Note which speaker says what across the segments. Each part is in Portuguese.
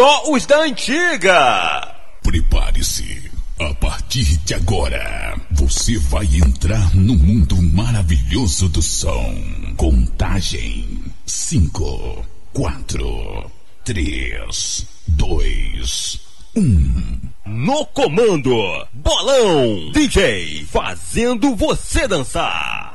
Speaker 1: só os da antiga.
Speaker 2: Prepare-se. A partir de agora, você vai entrar no mundo maravilhoso do som. Contagem: 5, 4, 3, 2, 1.
Speaker 1: No comando, Bolão DJ, fazendo você dançar.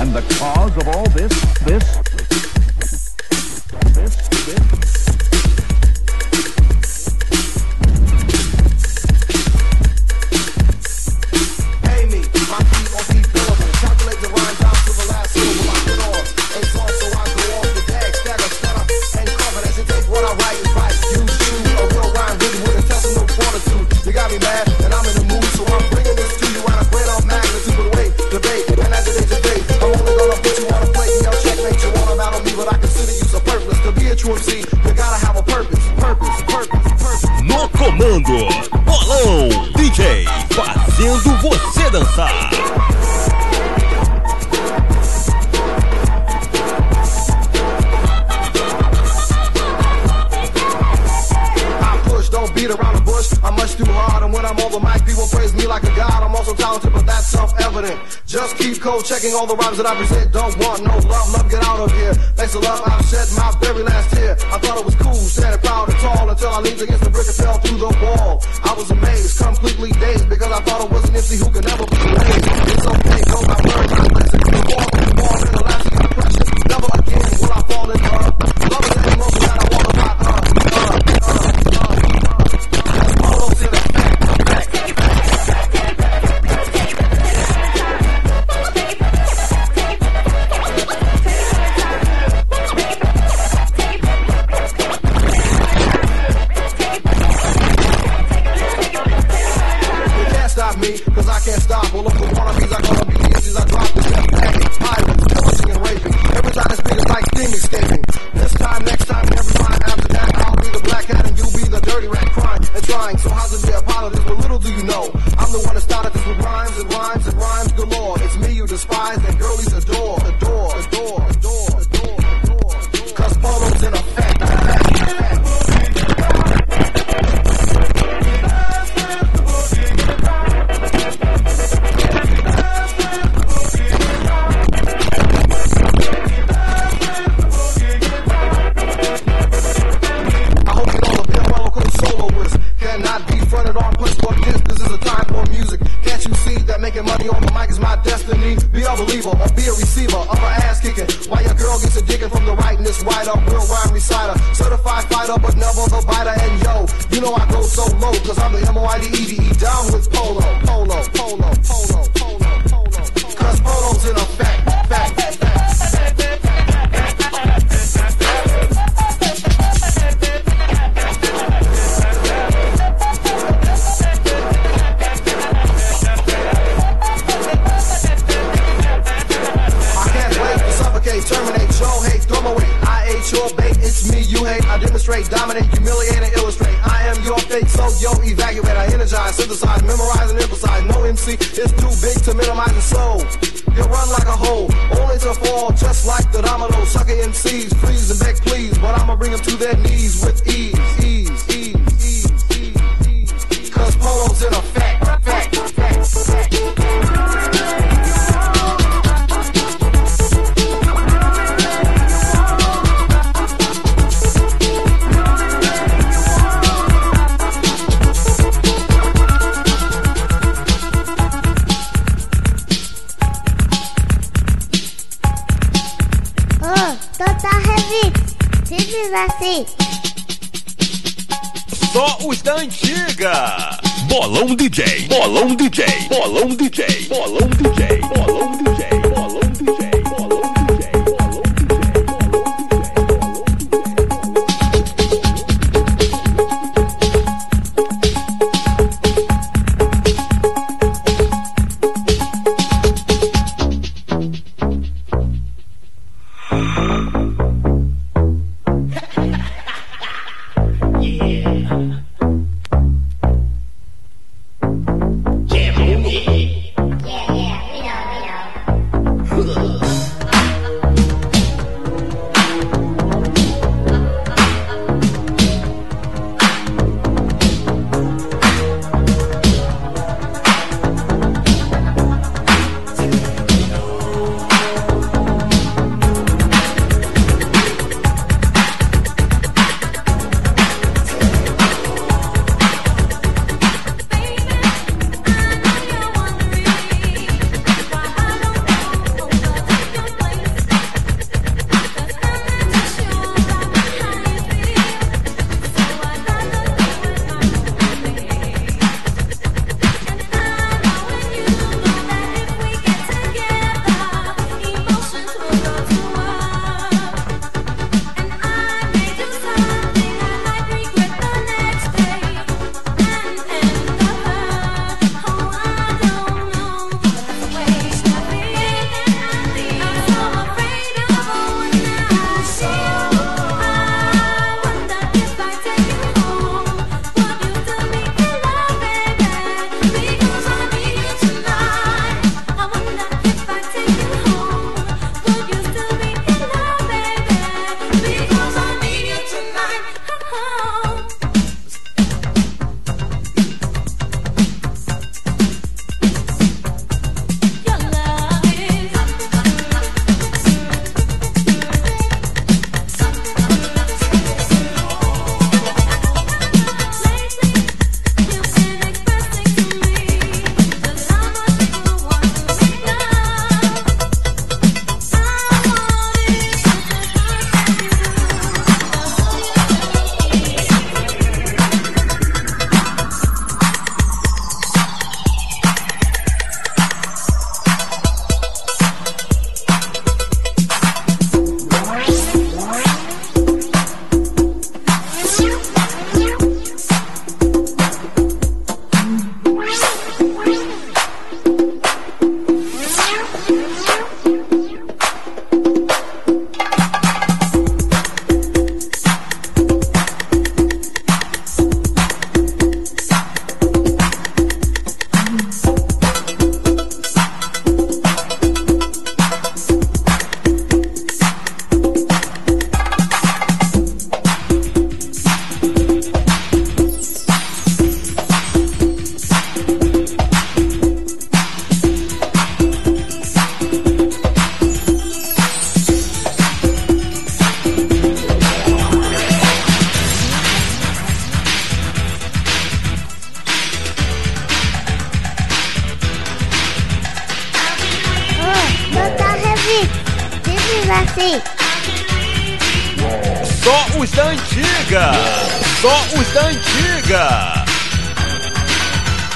Speaker 1: And the cause of all this, this, this, this, this.
Speaker 3: Checking all the rhymes that I present. Don't want no love, love, get out of here. Thanks a lot, I've shed my very last tear. I thought it was cool, standing proud and tall until I leaned against the brick and fell through the wall. I was amazed, completely dazed, because I thought it was an MC who could never be raised. lying. So how's it their politics? But little do you know, I'm the one that started this with rhymes and rhymes and rhymes galore. It's me you despise, that girlie's a
Speaker 4: assim.
Speaker 1: Só os da antiga. Bolão DJ, bolão DJ, bolão DJ, bolão DJ, bolão DJ. Bolão DJ.
Speaker 4: Brasil.
Speaker 5: Só os da antiga. Só os da antiga.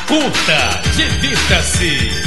Speaker 6: Curta, divirta-se.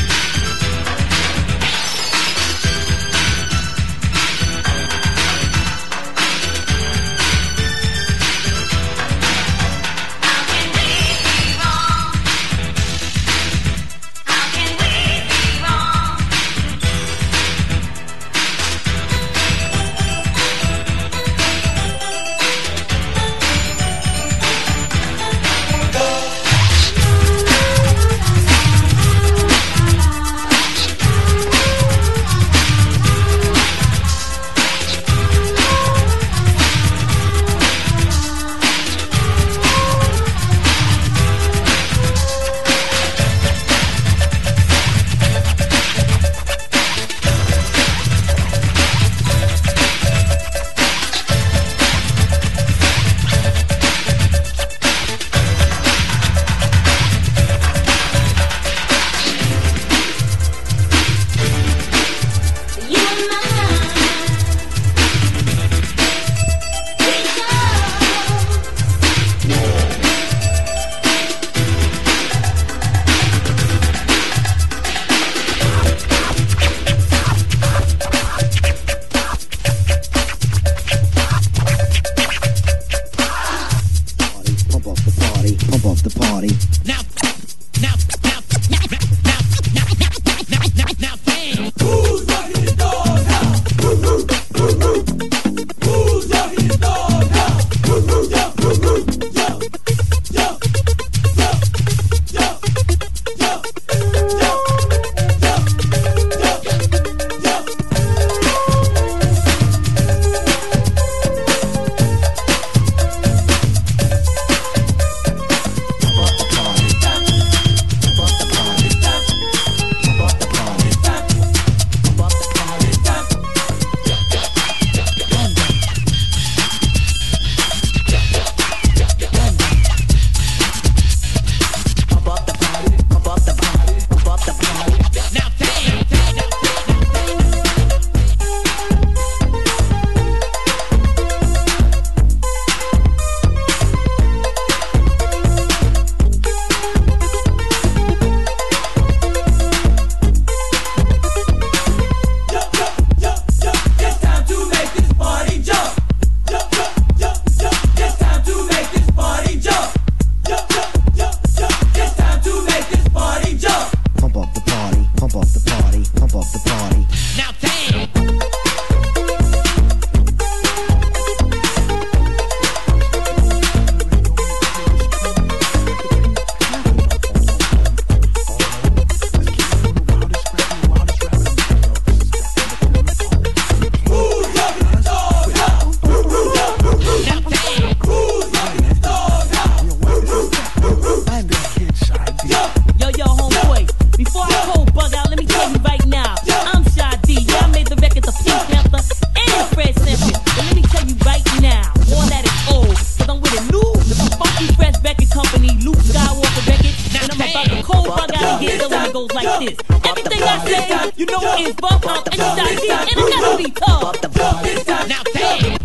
Speaker 7: I
Speaker 8: goes like this. Everything I say, you know is bump up and you got and it gotta be tough. Now damn.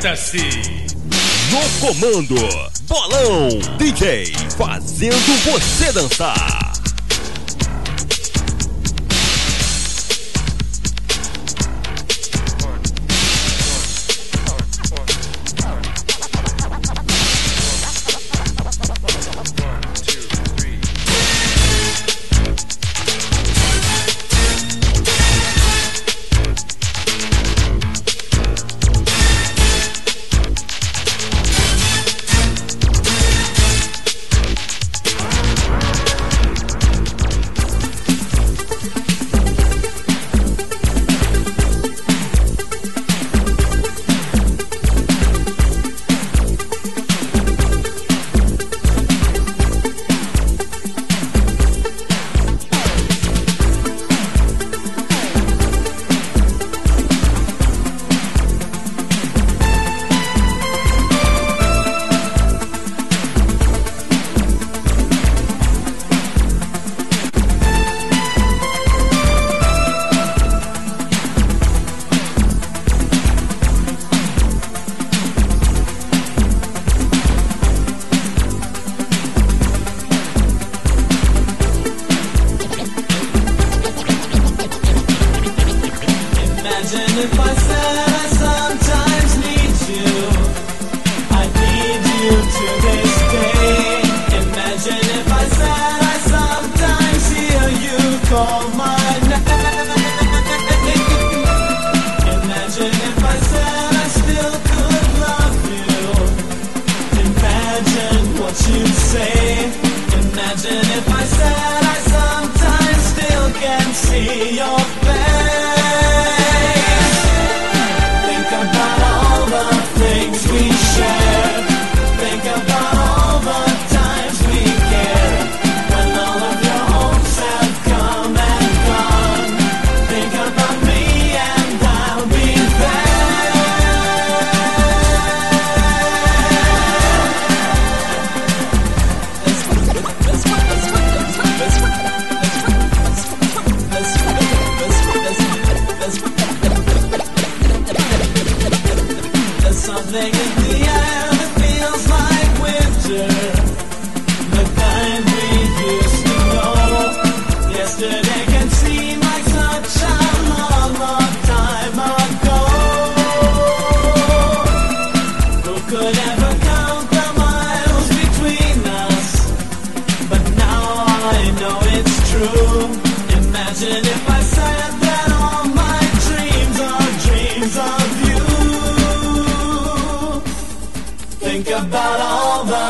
Speaker 8: Divirta-se. No comando, Bolão DJ, fazendo você dançar.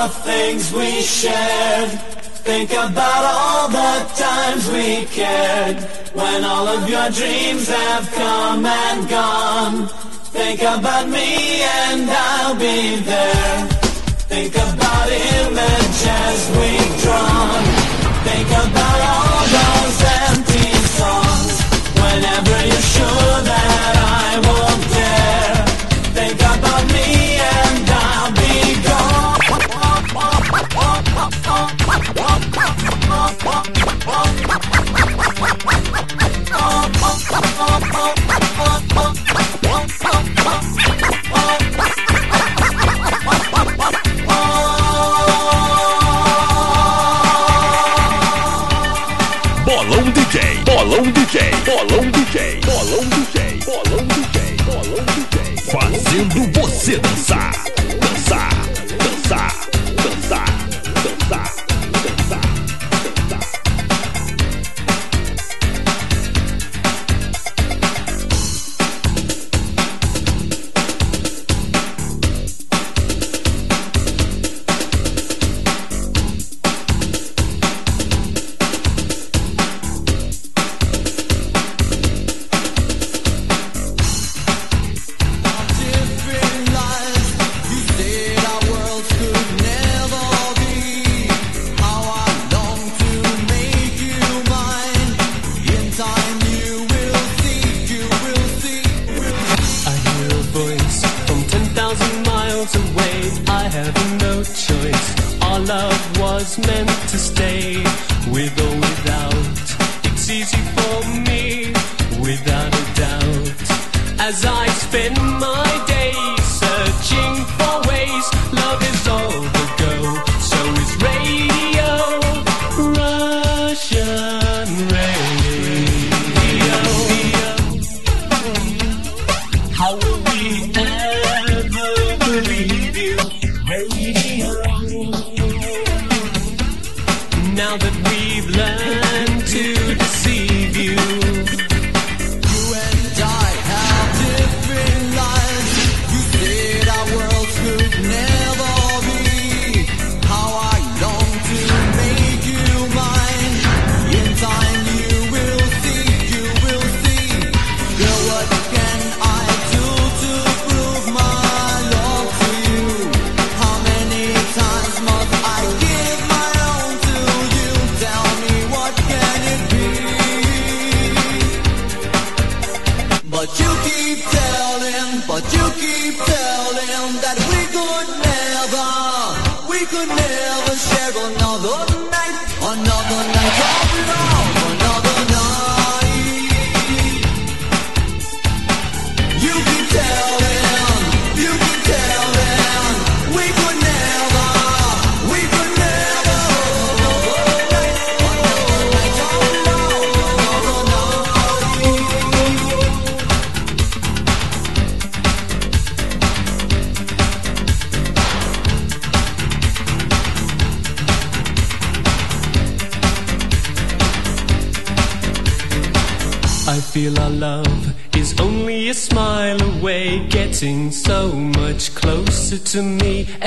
Speaker 8: the things we shared. Think about all the times we cared. When all of your dreams have come and gone. Think about me and I'll be there. Think about images we've drawn. Think about all those empty
Speaker 9: Bolão DJ, Bolão DJ, Bolão DJ, Bolão DJ, Bolão DJ, Bolão DJ, fazendo você dançar, dançar.
Speaker 8: as I spin my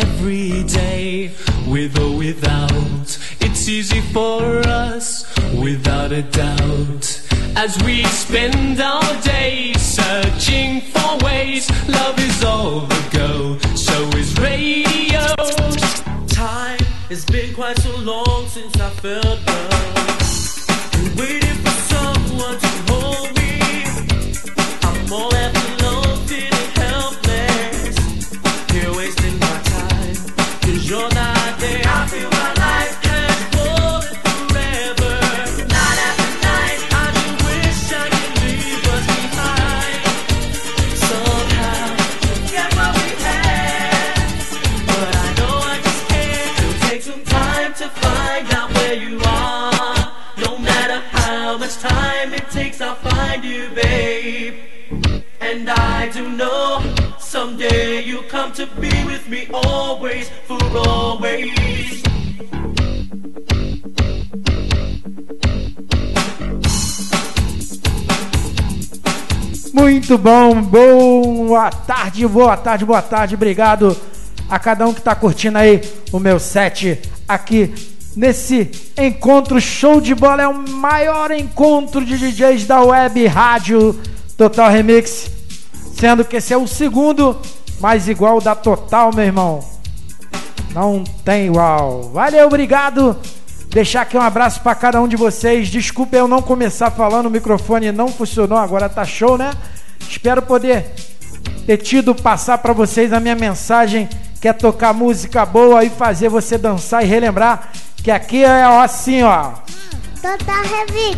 Speaker 8: every day, with or without. It's easy for us, without a doubt. As we spend our days searching for ways, love is all the go, so is radio. Time, it's been quite so long since I felt love. Waiting for someone to hold me. I'm all at I
Speaker 10: do know someday come to be with me always, for always.
Speaker 11: Muito bom, boa tarde, boa tarde, boa tarde. Obrigado a cada um que está curtindo aí o meu set aqui nesse encontro show de bola. É o maior encontro de DJs da web rádio Total Remix, sendo que esse é o segundo mais igual da Total, meu irmão. Não tem igual. Valeu, obrigado. Deixar aqui um abraço para cada um de vocês. Desculpa eu não começar falando, o microfone não funcionou, agora tá show, né? Espero poder ter tido passar para vocês a minha mensagem, que é tocar música boa e fazer você dançar e relembrar que aqui é assim, ó.
Speaker 4: Total Remix,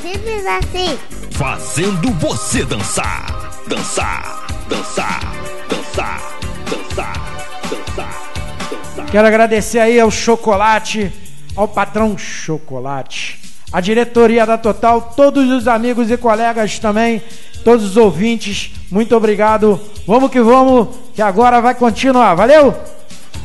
Speaker 4: simples assim.
Speaker 5: Fazendo você dançar. Dançar, dançar, dançar, dançar, dançar, dançar.
Speaker 11: Quero agradecer aí ao Chocolate, ao patrão Chocolate, a diretoria da Total, todos os amigos e colegas também, todos os ouvintes, muito obrigado. Vamos que vamos, que agora vai continuar. Valeu?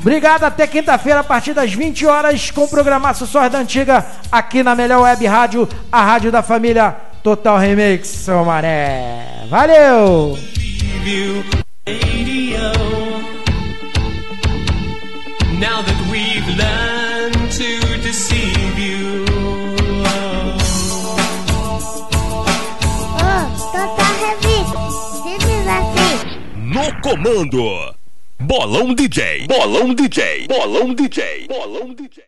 Speaker 11: Obrigado, até quinta-feira, a partir das 20 horas, com o programaço Sós da Antiga, aqui na melhor web rádio, a rádio da família Total Remix, seu maré. Valeu!
Speaker 10: Now that we've learned to deceive you.
Speaker 4: Oh, Total Remix, simples assim.
Speaker 5: No comando. Bolão DJ. Bolão DJ. Bolão DJ. Bolão DJ.